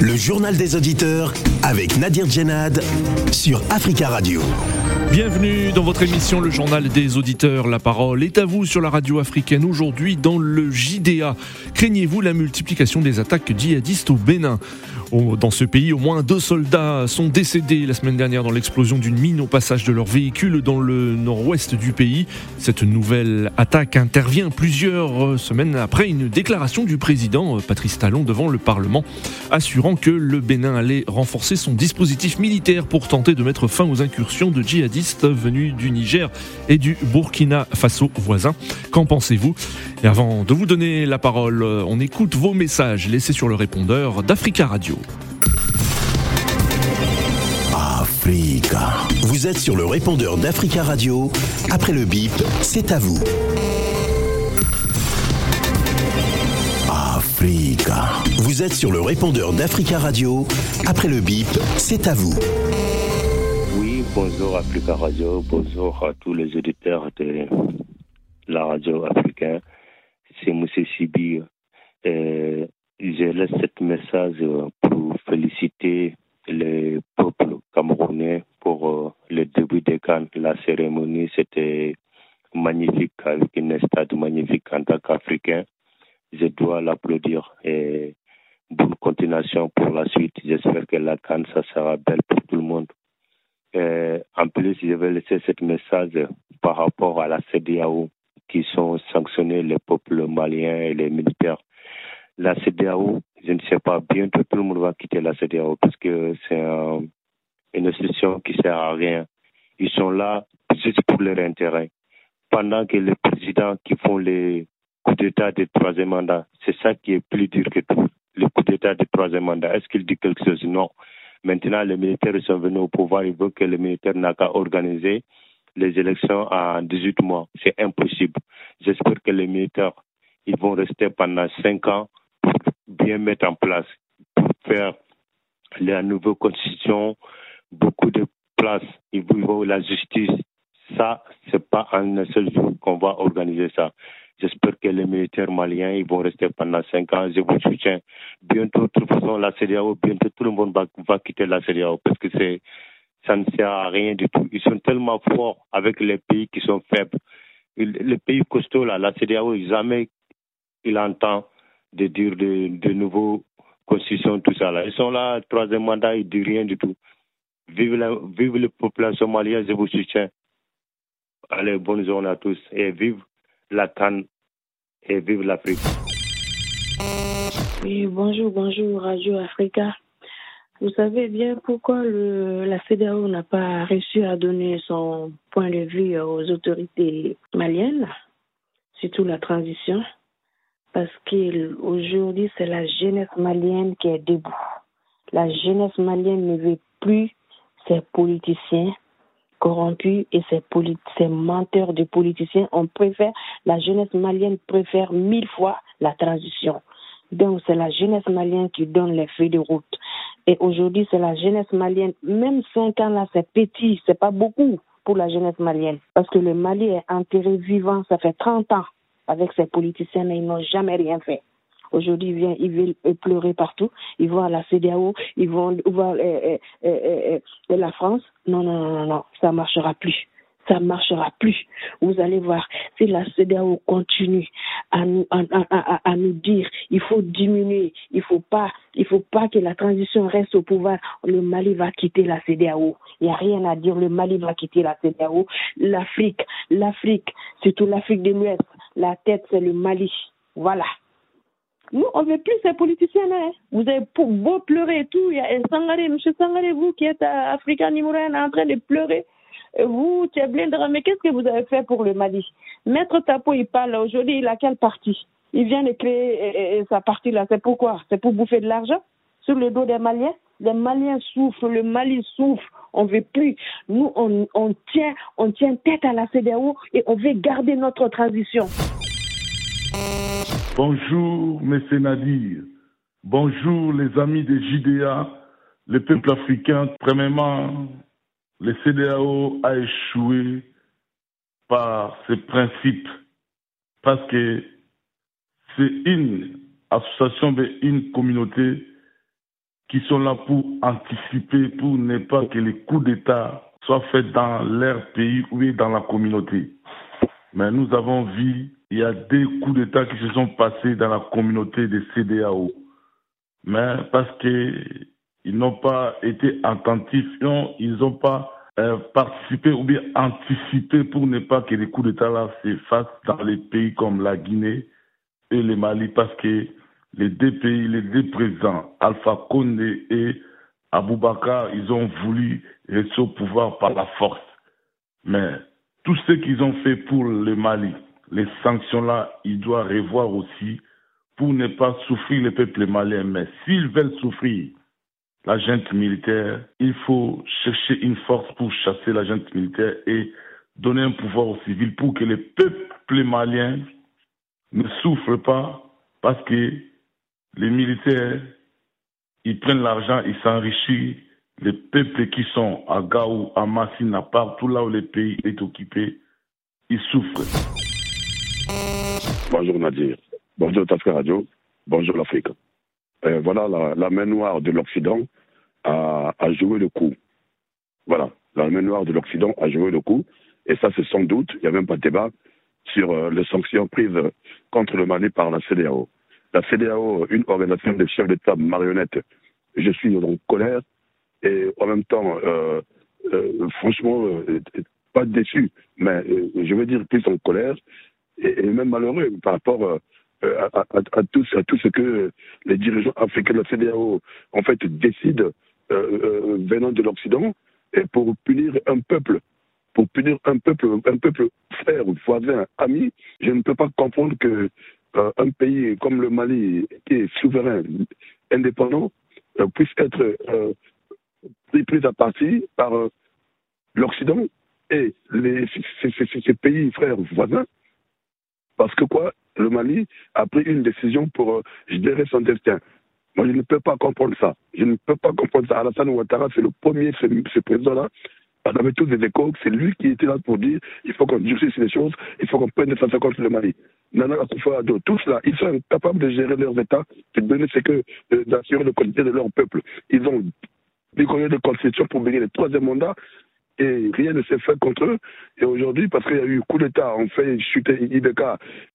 Le journal des auditeurs avec Nadir Djenad sur Africa Radio. Bienvenue dans votre émission Le Journal des Auditeurs. La parole est à vous sur la radio africaine aujourd'hui dans le JDA. Craignez-vous la multiplication des attaques djihadistes au Bénin? Dans ce pays, au moins deux soldats sont décédés la semaine dernière dans l'explosion d'une mine au passage de leur véhicule dans le nord-ouest du pays. Cette nouvelle attaque intervient plusieurs semaines après une déclaration du président Patrice Talon devant le Parlement, assurant que le Bénin allait renforcer son dispositif militaire pour tenter de mettre fin aux incursions de djihadistes venus du Niger et du Burkina Faso voisin. Qu'en pensez-vous? Et avant de vous donner la parole, on écoute vos messages laissés sur le répondeur d'Africa Radio. Africa. Vous êtes sur le répondeur d'Africa Radio. Après le bip, c'est à vous. Africa. Vous êtes sur le répondeur d'Africa Radio. Après le bip, c'est à vous. Oui, bonjour Africa Radio. Bonjour à tous les auditeurs de la radio africaine. C'est Moussé Sibi. Euh, je laisse ce message pour féliciter le peuple camerounais pour euh, le début des camps. La cérémonie, c'était magnifique, avec une stade magnifique en tant qu'Africain. Je dois l'applaudir et bonne continuation pour la suite. J'espère que la canne, ça sera belle pour tout le monde. en plus, je vais laisser ce message par rapport à la CDAO qui sont sanctionnés les peuples maliens et les militaires la CDAO, je ne sais pas, bientôt tout le monde va quitter la CDAO parce que c'est une institution qui sert à rien. Ils sont là juste pour leur intérêt. Pendant que les présidents qui font les coups d'État de troisième mandat, c'est ça qui est plus dur que tout. Le coup d'État de troisième mandat, est-ce qu'il dit quelque chose? Non. Maintenant, les militaires sont venus au pouvoir, ils veulent que les militaires n'aient qu'à organiser les élections en 18 mois. C'est impossible. J'espère que les militaires, ils vont rester pendant 5 ans bien mettre en place pour faire la nouvelle constitution, beaucoup de place, il faut la justice. Ça, c'est pas en un seul jour qu'on va organiser ça. J'espère que les militaires maliens, ils vont rester pendant cinq ans. Je vous soutiens. Bientôt tout le monde va, va quitter la CDAO parce que c'est, ça ne sert à rien du tout. Ils sont tellement forts avec les pays qui sont faibles. Les pays costauds, là, la CDAO, jamais il entend de dire de, de nouveaux constitutions, tout ça. Là. Ils sont là, troisième mandat, ils ne disent rien du tout. Vive, la, vive le peuple somalien, je vous soutiens. Allez, bonne journée à tous et vive la Cannes et vive l'Afrique. Oui, bonjour, bonjour Radio Africa. Vous savez bien pourquoi la CDAO n'a pas réussi à donner son point de vue aux autorités maliennes, surtout la transition parce qu'aujourd'hui, c'est la jeunesse malienne qui est debout. La jeunesse malienne ne veut plus ces politiciens corrompus et ces menteurs de politiciens. On préfère, la jeunesse malienne préfère mille fois la transition. Donc, c'est la jeunesse malienne qui donne les feuilles de route. Et aujourd'hui, c'est la jeunesse malienne. Même cinq ans là, c'est petit, c'est pas beaucoup pour la jeunesse malienne. Parce que le Mali est enterré vivant, ça fait 30 ans avec ces politiciens, mais ils n'ont jamais rien fait. Aujourd'hui, ils viennent, ils veulent pleurer partout. Ils vont à la CDAO, ils vont voir euh, euh, euh, la France. Non, non, non, non, ça ne marchera plus. Ça ne marchera plus. Vous allez voir, si la CDAO continue à nous, dire il faut diminuer, il faut pas, il faut pas que la transition reste au pouvoir, le Mali va quitter la CDAO. Il n'y a rien à dire, le Mali va quitter la CDAO. L'Afrique, l'Afrique, surtout l'Afrique de l'Ouest, la tête, c'est le Mali. Voilà. Nous, on ne veut plus ces politiciens Hein. Vous avez beau pleurer et tout. Il y a Sangare, M. Sangare, vous qui êtes à Africa en train de pleurer. Vous, Tcheblindra, mais qu'est-ce que vous avez fait pour le Mali? Maître Tapo, il parle aujourd'hui, il a quelle partie? Il vient de créer sa partie là. C'est pourquoi C'est pour bouffer de l'argent sur le dos des Maliens? Les Maliens souffrent, le Mali souffre, on ne veut plus. Nous, on, on, tient, on tient tête à la CDAO et on veut garder notre transition. Bonjour, mes Nadir. Bonjour, les amis des JDA, les peuples africains. Premièrement, le CDAO a échoué par ses principes parce que c'est une association de une communauté qui sont là pour anticiper, pour ne pas que les coups d'État soient faits dans leur pays ou dans la communauté. Mais nous avons vu, il y a des coups d'État qui se sont passés dans la communauté des CDAO. Mais parce qu'ils n'ont pas été attentifs, ils n'ont pas euh, participé ou bien anticipé pour ne pas que les coups d'État là se fassent dans les pays comme la Guinée et le Mali parce que les deux pays, les deux présidents, Alpha Condé et Aboubakar, ils ont voulu rester au pouvoir par la force. Mais tout ce qu'ils ont fait pour le Mali, les sanctions-là, ils doivent revoir aussi pour ne pas souffrir le peuple malien. Mais s'ils veulent souffrir la junte militaire, il faut chercher une force pour chasser la junte militaire et donner un pouvoir aux civils pour que le peuple malien ne souffre pas parce que les militaires, ils prennent l'argent, ils s'enrichissent. Les peuples qui sont à Gao, à Massina, partout là où le pays est occupé, ils souffrent. Bonjour Nadir. Bonjour Tafka Radio. Bonjour l'Afrique. Euh, voilà, la, main noire de l'Occident a, a, joué le coup. Voilà, la main noire de l'Occident a joué le coup. Et ça, c'est sans doute, il n'y a même pas de débat, sur euh, les sanctions prises contre le Mali par la CDAO la CDAO, une organisation de chefs d'État marionnettes, je suis en colère et en même temps, euh, euh, franchement, pas déçu, mais je veux dire plus en colère et, même malheureux par rapport à, tout, ce que les dirigeants africains de la CDAO en fait décident venant de l'Occident et pour punir un peuple pour punir un peuple, un peuple frère, voisin, ami, je ne peux pas comprendre que euh, un pays comme le Mali, qui est souverain, indépendant, euh, puisse être euh, pris, à partie par l'Occident et les, ces, pays frères voisins. Parce que quoi? Le Mali a pris une décision pour gérer son destin. Moi, je ne peux pas comprendre ça. Je ne peux pas comprendre ça. Alassane Ouattara, c'est le premier, ce président-là, on avait tous des échos, c'est lui qui était là pour dire il faut qu'on durcisse les choses, il faut qu'on prenne des sanctions contre le Mali. Nana Akufo-Addo, tous là, ils sont capables de gérer leurs États, de donner ce que, euh, d'assurer la qualité de leur peuple. Ils ont décoré des constitutions pour venir le troisième mandat et rien ne s'est fait contre eux. Et aujourd'hui, parce qu'il y a eu coup d'État, on fait chuter IBK,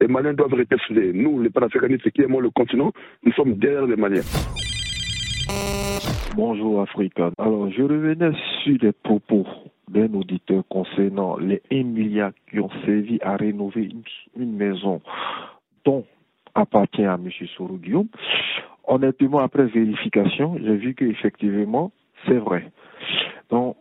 les Maliens doivent rester. Nous, les panafricanistes qui aimons le continent, nous sommes derrière les Maliens. Bonjour Africa. Alors, je revenais sur les propos d'un auditeur concernant les 1 milliard qui ont servi à rénover une, maison dont appartient à M. Soro Honnêtement, après vérification, j'ai vu qu'effectivement, c'est vrai. Donc,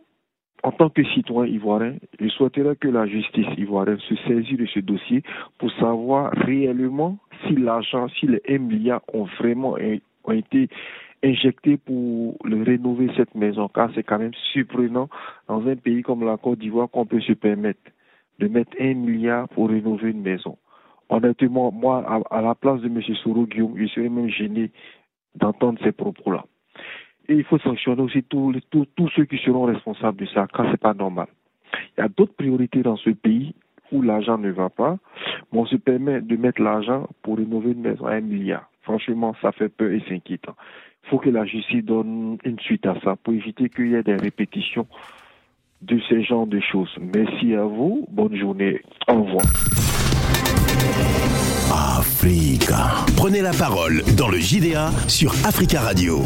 en tant que citoyen ivoirien, je souhaiterais que la justice ivoirienne se saisisse de ce dossier pour savoir réellement si l'argent, si les 1 milliard ont vraiment ont été injecté pour rénover cette maison, car c'est quand même surprenant dans un pays comme la Côte d'Ivoire qu'on peut se permettre de mettre un milliard pour rénover une maison. Honnêtement, moi, à, la place de M. Soro Guillaume, je serais même gêné d'entendre ces propos-là. Et il faut sanctionner aussi tous, ceux qui seront responsables de ça, car c'est pas normal. Il y a d'autres priorités dans ce pays où l'argent ne va pas, on se permet de mettre l'argent pour rénover une maison à un milliard. Franchement, ça fait peur et c'est inquiétant. Il faut que la justice donne une suite à ça pour éviter qu'il y ait des répétitions de ce genre de choses. Merci à vous. Bonne journée. Au revoir. Africa. Prenez la parole dans le JDA sur Africa Radio.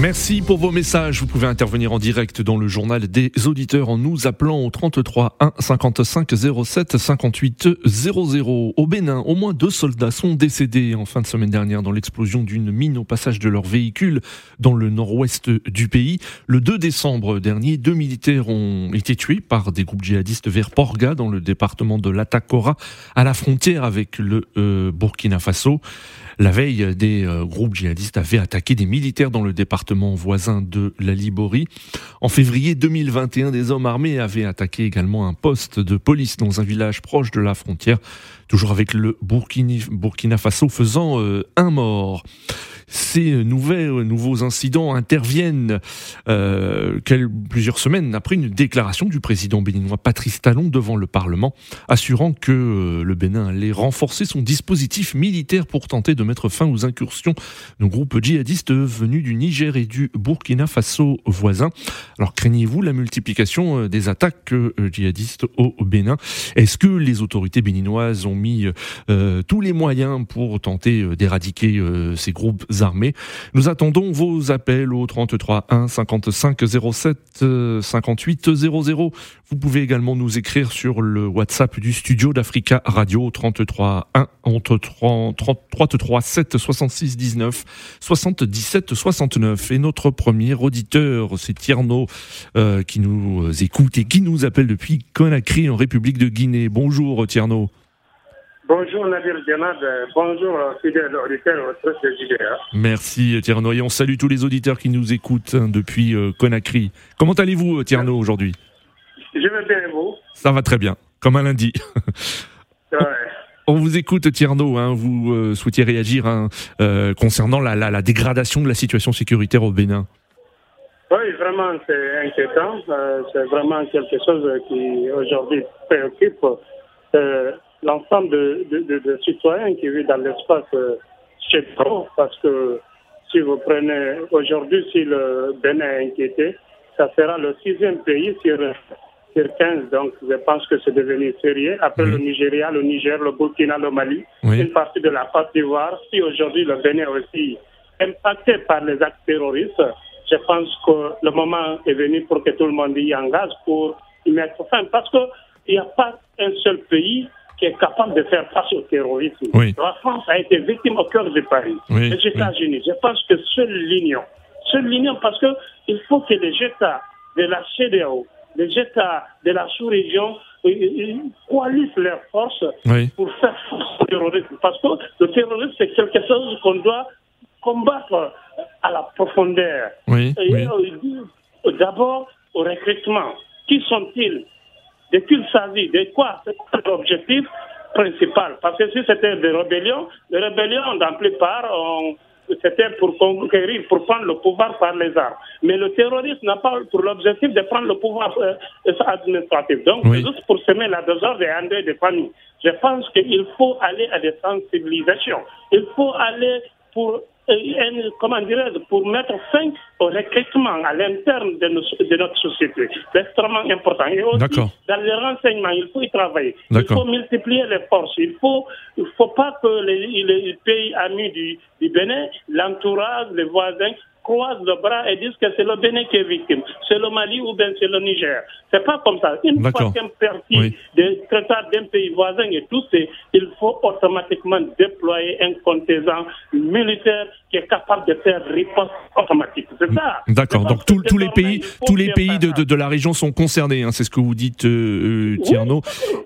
Merci pour vos messages. Vous pouvez intervenir en direct dans le journal des auditeurs en nous appelant au 33 1 55 07 58 00. Au Bénin, au moins deux soldats sont décédés en fin de semaine dernière dans l'explosion d'une mine au passage de leur véhicule dans le nord-ouest du pays. Le 2 décembre dernier, deux militaires ont été tués par des groupes djihadistes vers Porga dans le département de l'Atakora à la frontière avec le euh, Burkina Faso. La veille, des euh, groupes djihadistes avaient attaqué des militaires dans le département voisin de la Liborie. En février 2021, des hommes armés avaient attaqué également un poste de police dans un village proche de la frontière, toujours avec le Burkina, Faso faisant euh, un mort. Ces nouveaux incidents interviennent euh, plusieurs semaines après une déclaration du président béninois Patrice Talon devant le Parlement, assurant que le Bénin allait renforcer son dispositif militaire pour tenter de mettre fin aux incursions de groupes djihadistes venus du Niger et du Burkina Faso voisins. Alors craignez-vous la multiplication euh, des attaques djihadistes au Bénin? Est-ce que les autorités béninoises ont mis tous les moyens pour tenter d'éradiquer ces groupes armés? Nous attendons vos appels au 33 1 55 07 58 00. Vous pouvez également nous écrire sur le WhatsApp du studio d'Africa Radio 33 1 entre 33 7 66 19 77 69. Et notre premier auditeur, c'est Tierno euh, qui nous écoute et qui nous appelle depuis Conakry en République de Guinée. Bonjour Tierno. Bonjour Nadir Djenad, bonjour fidèles auditeurs de JDA. Merci Tierno et on salue tous les auditeurs qui nous écoutent hein, depuis euh, Conakry. Comment allez-vous Tierno aujourd'hui? Je vais bien vous Ça va très bien, comme un lundi. On vous écoute, Tierno. Hein, vous euh, souhaitiez réagir hein, euh, concernant la, la, dégradation de la situation sécuritaire au Bénin. Oui, vraiment, c'est inquiétant. c'est vraiment quelque chose qui aujourd'hui préoccupe l'ensemble de, citoyens qui vivent dans l'espace euh, chez parce que si vous prenez aujourd'hui, si le Bénin est inquiété, ça sera le sixième pays sur, sur 15. Donc, je pense que c'est devenu sérieux. Après le Nigeria, le Niger, le Burkina, le Mali, une partie de la Côte d'Ivoire. Si aujourd'hui le Bénin est aussi impacté par les actes terroristes, je pense que le moment est venu pour que tout le monde y engage pour y mettre fin. Parce qu'il n'y a pas un seul pays qui est capable de faire face au terrorisme. La France a été victime au cœur de Paris. les États-Unis, je pense que seule l'Union, seule l'Union, parce qu'il faut que les États de la CDAO, les États de la sous-région coalisent leurs forces pour faire face au terrorisme. Parce que le terrorisme, c'est quelque chose qu'on doit combattre à la profondeur. Euh, d'abord, au recrutement. Qui sont-ils? De qui il s'agit, de quoi? C'est l'objectif principal? Parce que si c'était des rébellions, les rébellions, dans la plupart, c'était pour conquérir, pour prendre le pouvoir par les armes. Mais le terrorisme n'a pas pour l'objectif de prendre le pouvoir euh, administratif. Donc, juste pour semer la désordre et un de famille. Je pense qu'il faut aller à des sensibilisations. Il faut aller pour comment dirais pour mettre fin au recrutement à l'interne de, notre société. C'est extrêmement important. Et aussi, dans les renseignements, il faut y travailler. Il faut multiplier les forces. Il faut, il faut pas que les, pays amis du, du Bénin, l'entourage, les voisins, croisent le bras et disent que c'est le Bénin qui est victime, c'est le Mali ou bien c'est le Niger. C'est pas comme ça. Une fois qu'un parti des traitats d'un pays voisin et tout, il faut automatiquement déployer un contingent militaire qui est capable de faire riposte automatique. C'est ça. D'accord. Donc tous les pays, tous les pays de, de, la région sont concernés. Hein, c'est ce que vous dites, euh, euh Tierno.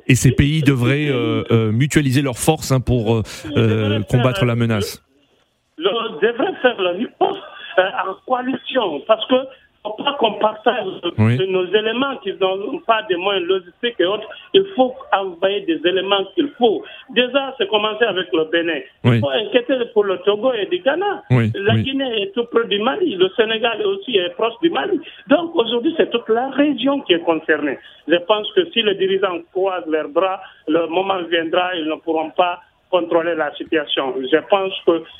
Et ces pays devraient euh, euh, mutualiser leurs forces hein, pour combattre la menace. devraient faire la riposte en coalition, parce que faut pas qu'on partage nos éléments qui n'ont pas de moyens logistiques et autres. Il faut envoyer des éléments qu'il faut. Déjà, c'est commencer avec le Bénin. Il faut inquiéter pour le Togo et le Ghana. la Guinée est tout près du Mali. Le Sénégal aussi est proche du Mali. Donc aujourd'hui, c'est toute la région qui est concernée. Je pense que si les dirigeants croisent leurs bras, le moment viendra, ils ne pourront pas contrôler la situation. Je pense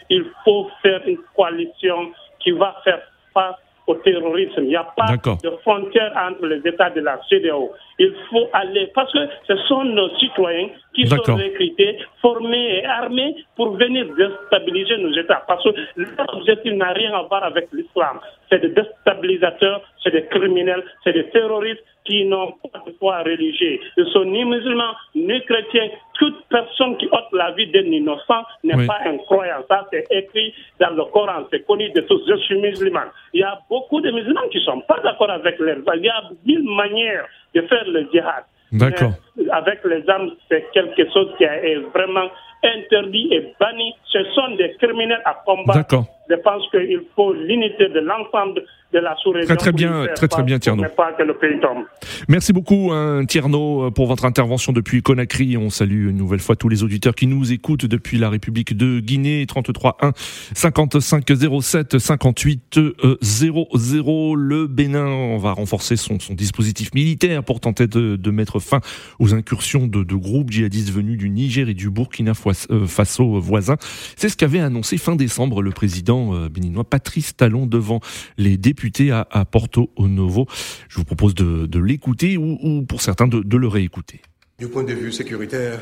qu'il faut faire une coalition qui va faire face au terrorisme. Il n'y a pas de frontière entre les États de la CDAO. Il faut aller, parce que ce sont nos citoyens qui sont recrutés, formés et armés pour venir déstabiliser nos États. Parce que l'objectif n'a rien à voir avec l'islam. C'est des déstabilisateurs, c'est des criminels, c'est des terroristes qui n'ont pas de foi religieux. Ils sont ni musulmans, ni chrétiens. Toute personne qui ôte la vie d'un innocent n'est pas un croyant. Ça, c'est écrit dans le Coran. C'est connu de tous. Je suis musulman. Il y a beaucoup de musulmans qui ne sont pas d'accord avec les. Il y a mille manières de faire le djihad. D'accord. Avec les armes, c'est quelque chose qui est vraiment interdit et banni. Ce sont des criminels à combattre. Je pense qu'il faut l'unité de l'ensemble de la sous-région. Très très bien, très très bien, Tierno. Pas que le pays tombe. Merci beaucoup, hein, Tierno, pour votre intervention depuis Conakry. On salue une nouvelle fois tous les auditeurs qui nous écoutent depuis la République de Guinée. 33 1 55 07 58 00. Le Bénin, on va renforcer son, son dispositif militaire pour tenter de, de, mettre fin aux incursions de, de groupes djihadistes venus du Niger et du Burkina Faso voisins. C'est ce qu'avait annoncé fin décembre le président euh, béninois Patrice Talon devant les députés à, Porto Novo. Je vous propose de, l'écouter ou, ou, pour certains de, de le réécouter. Du point de vue sécuritaire,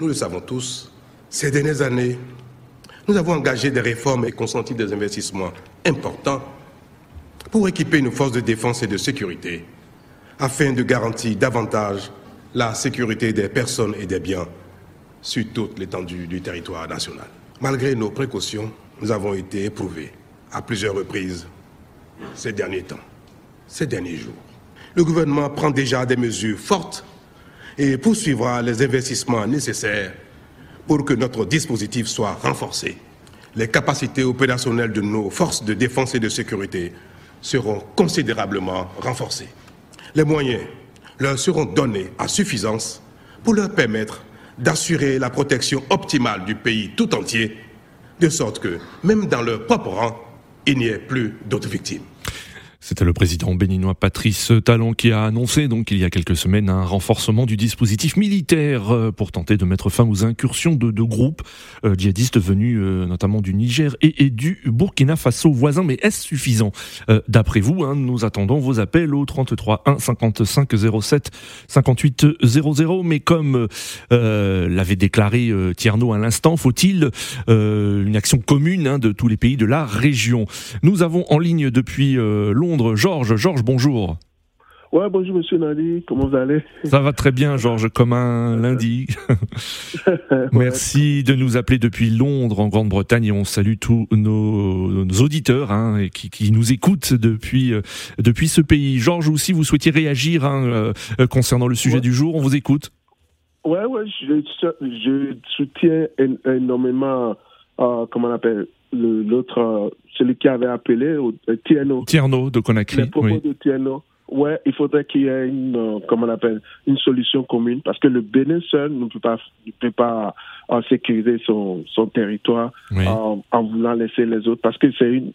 nous le savons tous, ces dernières années, nous avons engagé des réformes et consenti des investissements importants pour équiper nos forces de défense et de sécurité afin de garantir davantage la sécurité des personnes et des biens sur toute l'étendue du territoire national. Malgré nos précautions, nous avons été éprouvés à plusieurs reprises ces derniers temps, ces derniers jours. Le gouvernement prend déjà des mesures fortes et poursuivra les investissements nécessaires pour que notre dispositif soit renforcé. Les capacités opérationnelles de nos forces de défense et de sécurité seront considérablement renforcées. Les moyens leur seront donnés à suffisance pour leur permettre d'assurer la protection optimale du pays tout entier, de sorte que, même dans leur propre rang, il n'y ait plus d'autres victimes. C'était le président béninois Patrice Talon qui a annoncé donc il y a quelques semaines un renforcement du dispositif militaire euh, pour tenter de mettre fin aux incursions de deux groupes euh, djihadistes venus euh, notamment du Niger et, et, du Burkina Faso voisin. Mais est-ce suffisant? Euh, D'après vous, hein, nous attendons vos appels au 33 1 55 07 58 00. Mais comme euh, l'avait déclaré Tierno à l'instant, faut-il une action commune hein, de tous les pays de la région? Nous avons en ligne depuis longtemps Londres. Georges, Georges, bonjour. Ouais, bonjour Monsieur Nadi, comment vous allez? Ça va très bien, Georges, comme un lundi. Merci de nous appeler depuis Londres, en Grande-Bretagne, et on salue tous nos, nos auditeurs hein, et qui, qui, nous écoutent depuis euh, depuis ce pays. Georges, aussi, vous souhaitiez réagir hein, euh, concernant le sujet ouais. du jour, on vous écoute. Ouais, ouais, je, je soutiens énormément, euh, comment on appelle, l'autre, celui qui avait appelé, euh, Tierno. Tierno de Conakry. Les propos oui. de Tierno. Ouais, il faudrait qu'il y ait une, euh, comment on appelle, une solution commune parce que le Bénin seul ne peut pas, ne peut pas euh, sécuriser son, son territoire oui. en, en voulant laisser les autres parce que c'est une,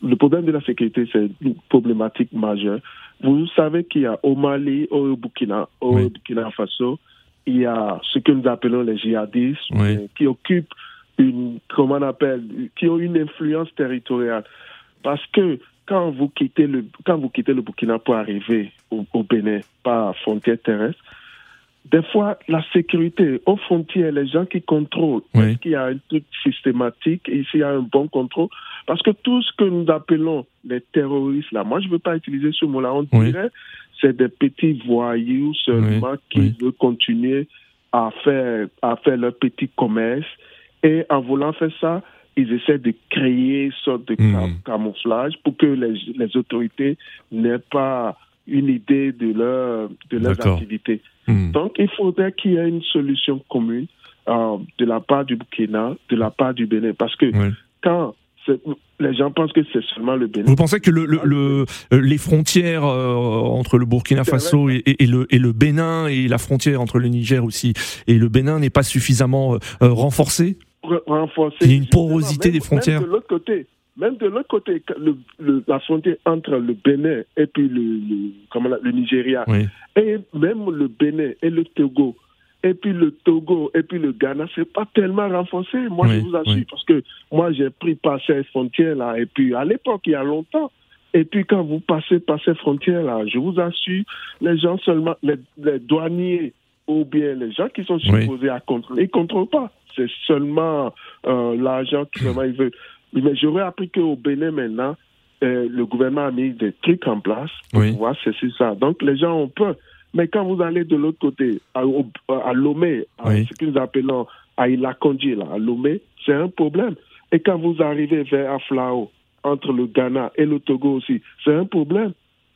le problème de la sécurité, c'est une problématique majeure. Vous savez qu'il y a au Mali, au Burkina, au Oui. Burkina Faso, il y a ce que nous appelons les djihadistes Oui. euh, qui occupent une, comment on appelle, qui ont une influence territoriale. Parce que quand vous quittez le, quand vous quittez le Burkina pour arriver au, au Bénin par frontière terrestre, des fois, la sécurité aux frontières, les gens qui contrôlent, Oui. est-ce qu'il y a un truc systématique, et s'il y a un bon contrôle? Parce que tout ce que nous appelons les terroristes, là, moi, je ne veux pas utiliser ce mot-là, on Oui. dirait c'est des petits voyous seulement Oui, qui veulent continuer à faire, à faire leur petit commerce. Et en voulant faire ça, ils essaient de créer une sorte de cam- camouflage pour que les, les autorités n'aient pas une idée de leur de leurs activités. Hmm. Donc, il faudrait qu'il y ait une solution commune euh, de la part du Burkina, de la part du Bénin, parce que quand les gens pensent que c'est seulement le Bénin. Vous pensez que le, le, le- euh, les frontières euh, entre le Burkina Faso et, et- et le, et le Bénin et la frontière entre le Niger aussi et le Bénin n'est pas suffisamment renforcée? Re- renforcer. Il y a une porosité même- des frontières. Même de l'autre côté, même de l'autre côté, que le- le- la frontière entre le Bénin et puis le, le, comment Nigeria, Oui. et même le Bénin et le Togo, et puis le Togo et puis le Ghana, c'est pas tellement renforcé. Moi, Oui, je vous assure, oui. parce que moi, j'ai pris par ces frontières-là, et puis à l'époque, il y a longtemps. Et puis quand vous passez par ces frontières-là, je vous assure, les gens seulement, les, les douaniers ou bien les gens qui sont supposés à contrôler, ils ne contrôlent pas. C'est seulement euh, l'argent qui vraiment ils veulent. Mais j'aurais appris qu'au Bénin maintenant, euh, le gouvernement a mis des trucs en place pour Oui. pouvoir cesser ça. Donc les gens ont peur. Mais quand vous allez de l'autre côté, à, Lomé, à Oui. ce que nous appelons à Ilakonji, là, à Lomé, c'est un problème. Et quand vous arrivez vers Aflao, entre le Ghana et le Togo aussi, c'est un problème.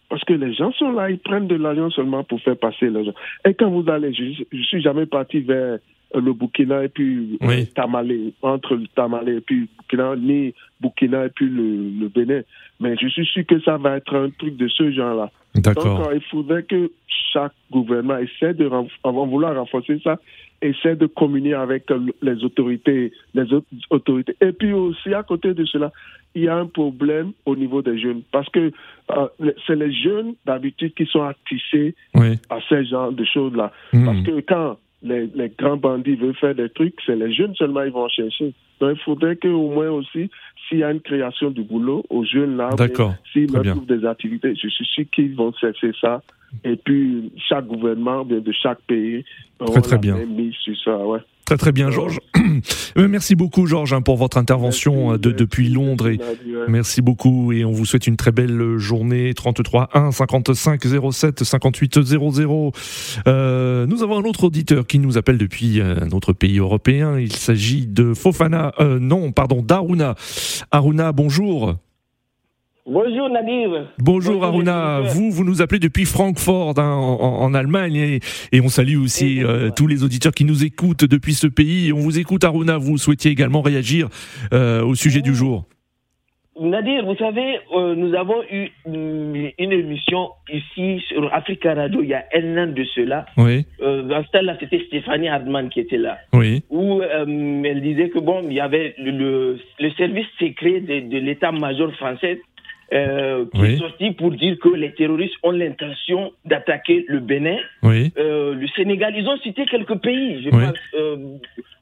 Parce que les gens sont là, ils prennent de l'argent seulement pour faire passer les gens. Et quand vous allez, je, je suis jamais parti vers le Burkina et puis Oui. Tamale, entre le Tamale et puis Burkina, ni Burkina et puis le, le Bénin. Mais je suis sûr que ça va être un truc de ce genre-là. Donc, D'accord. euh, il faudrait que chaque gouvernement essaie de, avant vouloir renforcer ça, essaie de communier avec euh, les autorités, les autres autorités. Et puis aussi, à côté de cela, il y a un problème au niveau des jeunes. Parce que euh, c'est les jeunes, d'habitude, qui sont attissés Oui. à ce genre de choses-là. Mhm. Parce que quand les, les grands bandits veulent faire des trucs, c'est les jeunes seulement ils vont chercher. Donc il faudrait qu'au moins aussi, s'il y a une création du boulot aux jeunes là, s'ils trouvent des activités, je suis sûr qu'ils vont chercher ça. Et puis chaque gouvernement de chaque pays très la bien. mise sur ça. Ouais. Très très bien, Georges. Euh, Merci beaucoup, Georges, hein, pour votre intervention euh, de, depuis Londres. Et merci beaucoup et on vous souhaite une très belle journée. 33 1 55 07 58 00. Euh, nous avons un autre auditeur qui nous appelle depuis euh, un autre pays européen. Il s'agit de Fofana. euh, non, pardon, d'Aruna. Aruna, bonjour. Bonjour Nadir. Bonjour Aruna, vous vous nous appelez depuis Francfort hein, en, Allemagne et, et on salue aussi euh, tous les auditeurs qui nous écoutent depuis ce pays. On vous écoute Aruna, vous souhaitiez également réagir euh, au sujet du jour. Nadir, vous savez, euh, nous avons eu une, une émission ici sur Africa Radio il y a un an de cela. Oui, dans ce temps-là, c'était Stéphanie Hardman qui était là. oui, Où elle disait que bon, il y avait le, le, le service secret de, de l'état-major français euh, qui Oui. est sorti pour dire que les terroristes ont l'intention d'attaquer le Bénin. oui, Euh, le Sénégal, ils ont cité quelques pays, je Oui. pense. Euh,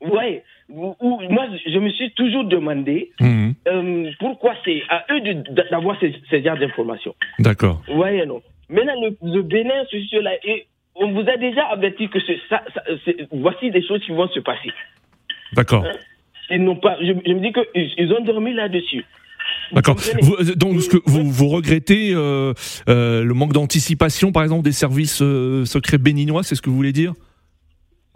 ouais, où- où- moi, je me suis toujours demandé Mhm. pourquoi c'est à eux d'avoir ces, ces genres d'informations. d'accord. Voyez, non Maintenant, le, le Bénin, ceci, cela, et on vous a déjà averti que ça, ça- voici des choses qui vont se passer. D'accord. Ils n'ont pas, je, je me dis qu'ils ils ont dormi là-dessus. D'accord. euh, Donc, ce que vous, vous regrettez euh, euh, le manque d'anticipation, par exemple, des services euh, secrets béninois, c'est ce que vous voulez dire?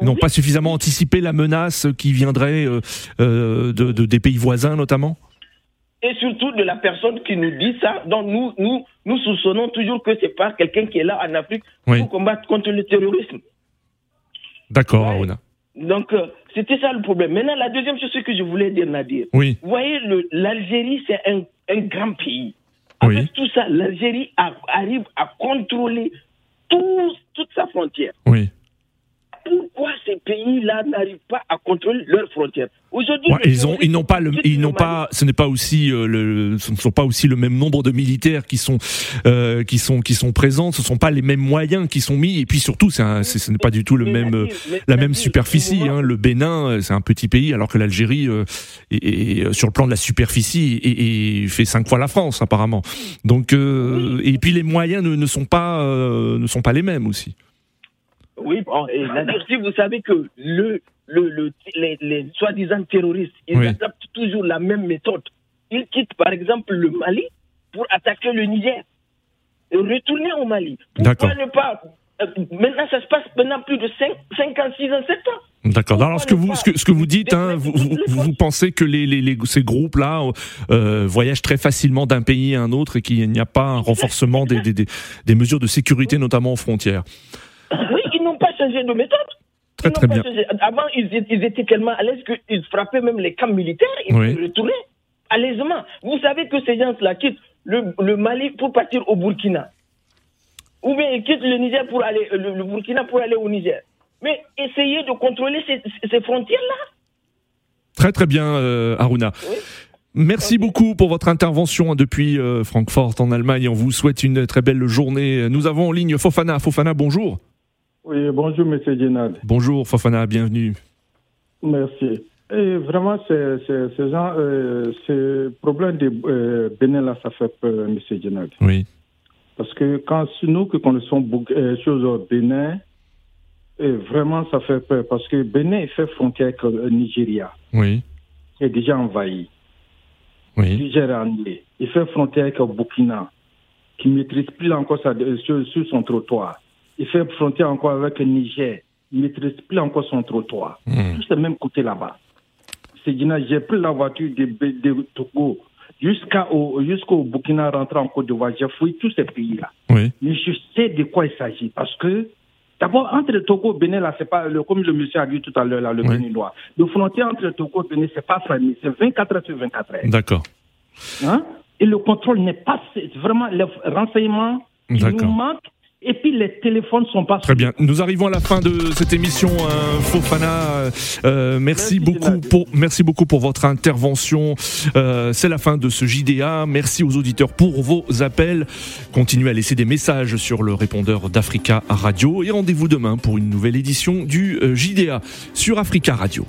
Ils n'ont Oui. pas suffisamment anticipé la menace qui viendrait de, de- des pays voisins, notamment? Et surtout de la personne qui nous dit ça. Donc, nous, nous, nous soupçonnons toujours que c'est pas quelqu'un qui est là en Afrique Oui. pour combattre contre le terrorisme. D'accord, Ouais. Aruna. Donc, euh, c'était ça le problème. Maintenant, la deuxième chose que je voulais dire, Nadir. Oui, Vous voyez, l'Algérie, c'est un, un grand pays. Avec Oui. tout ça, l'Algérie arrive à contrôler tout- toute sa frontière. oui. Pourquoi ces pays-là n'arrivent pas à contrôler leurs frontières Aujourd'hui, Ouais, ils ont, ils n'ont pas le, ils n'ont pas, ce n'est pas aussi euh, le, ce ne sont pas aussi le même nombre de militaires qui sont, euh, qui sont, qui sont présents. Ce ne sont pas les mêmes moyens qui sont mis. Et puis surtout, c'est, un- ce n'est pas du tout le même, euh, la même Nadir, superficie. Hein. Le Bénin, euh, c'est un petit pays, alors que l'Algérie, euh, est, est, euh, sur le plan de la superficie, et, fait cinq fois la France apparemment. Donc, euh, et puis les moyens ne, ne sont pas, euh, ne sont pas les mêmes aussi. Oui, bon, et Nadir, si vous savez que le, le, le- les, les soi-disant terroristes, ils Oui. adaptent toujours la même méthode. Ils quittent par exemple le Mali pour attaquer le Niger et retourner au Mali. Pourquoi D'accord. ne pas euh, Maintenant, ça se passe maintenant plus de 5, 5 ans, 6 ans, 7 ans. D'accord. Alors, ce que vous, ce que, ce que vous dites, hein, vous, vous, vous pensez que les, les, les- ces groupes-là euh, voyagent très facilement d'un pays à un autre et qu'il n'y a pas un renforcement des, des, des, des mesures de sécurité, notamment aux frontières? Oui, changé de méthode. Très, Ils très bien. changé. Avant, ils, étaient- ils étaient tellement à l'aise qu'ils frappaient même les camps militaires. Ils Oui. retournaient allèsement. Vous savez que ces gens-là quittent le, le Mali pour partir au Burkina. Ou bien ils quittent le Niger pour aller, le, le Burkina pour aller au Niger. Mais essayez de contrôler ces, ces frontières-là. Très, très bien, euh, Aruna. Oui. Merci beaucoup pour votre intervention depuis euh, Francfort en Allemagne. On vous souhaite une très belle journée. Nous avons en ligne Fofana. Fofana, bonjour. Oui, bonjour, Monsieur Génad. Bonjour Fofana, bienvenue. Merci. Et vraiment, c'est, c'est, ce genre, euh, de euh, Bénin, là, ça fait peur, Monsieur Génad. Oui, Parce que quand nous qui connaissons beaucoup euh, choses au Bénin, euh, vraiment, ça fait peur. Parce que Bénin il fait frontière avec le Nigeria, oui, qui est déjà envahi. oui, Niger est annulé. Il fait frontière avec le Burkina, qui maîtrise plus encore sa, euh, sur, sur son trottoir. Il fait frontière encore avec le Niger. Il ne maîtrise plus encore son trottoir. Hmm. Tout ce même côté là-bas. C'est Gina, j'ai pris la voiture de, de Togo jusqu'au jusqu'au Burkina rentrant en Côte d'Ivoire. J'ai fouillé tous ces pays-là. oui, Mais je sais de quoi il s'agit parce que D'abord, entre le Togo et le Bénin, là, c'est pas, le, comme le monsieur a dit tout à l'heure, là, le Oui. Béninois, le frontière entre le Togo et le Bénin, c'est pas fermé, c'est 24 heures sur 24 heures. D'accord. Hein? Et le contrôle n'est pas, vraiment, les renseignements, ils D'accord. nous manquent, et puis les téléphones sont pas Très bien. Nous arrivons à la fin de cette émission, euh, Fofana. Euh, merci, beaucoup pour merci beaucoup pour votre intervention. Euh, C'est la fin de ce JDA. Merci aux auditeurs pour vos appels. Continuez à laisser des messages sur le répondeur d'Africa Radio et rendez-vous demain pour une nouvelle édition du euh, JDA sur Africa Radio.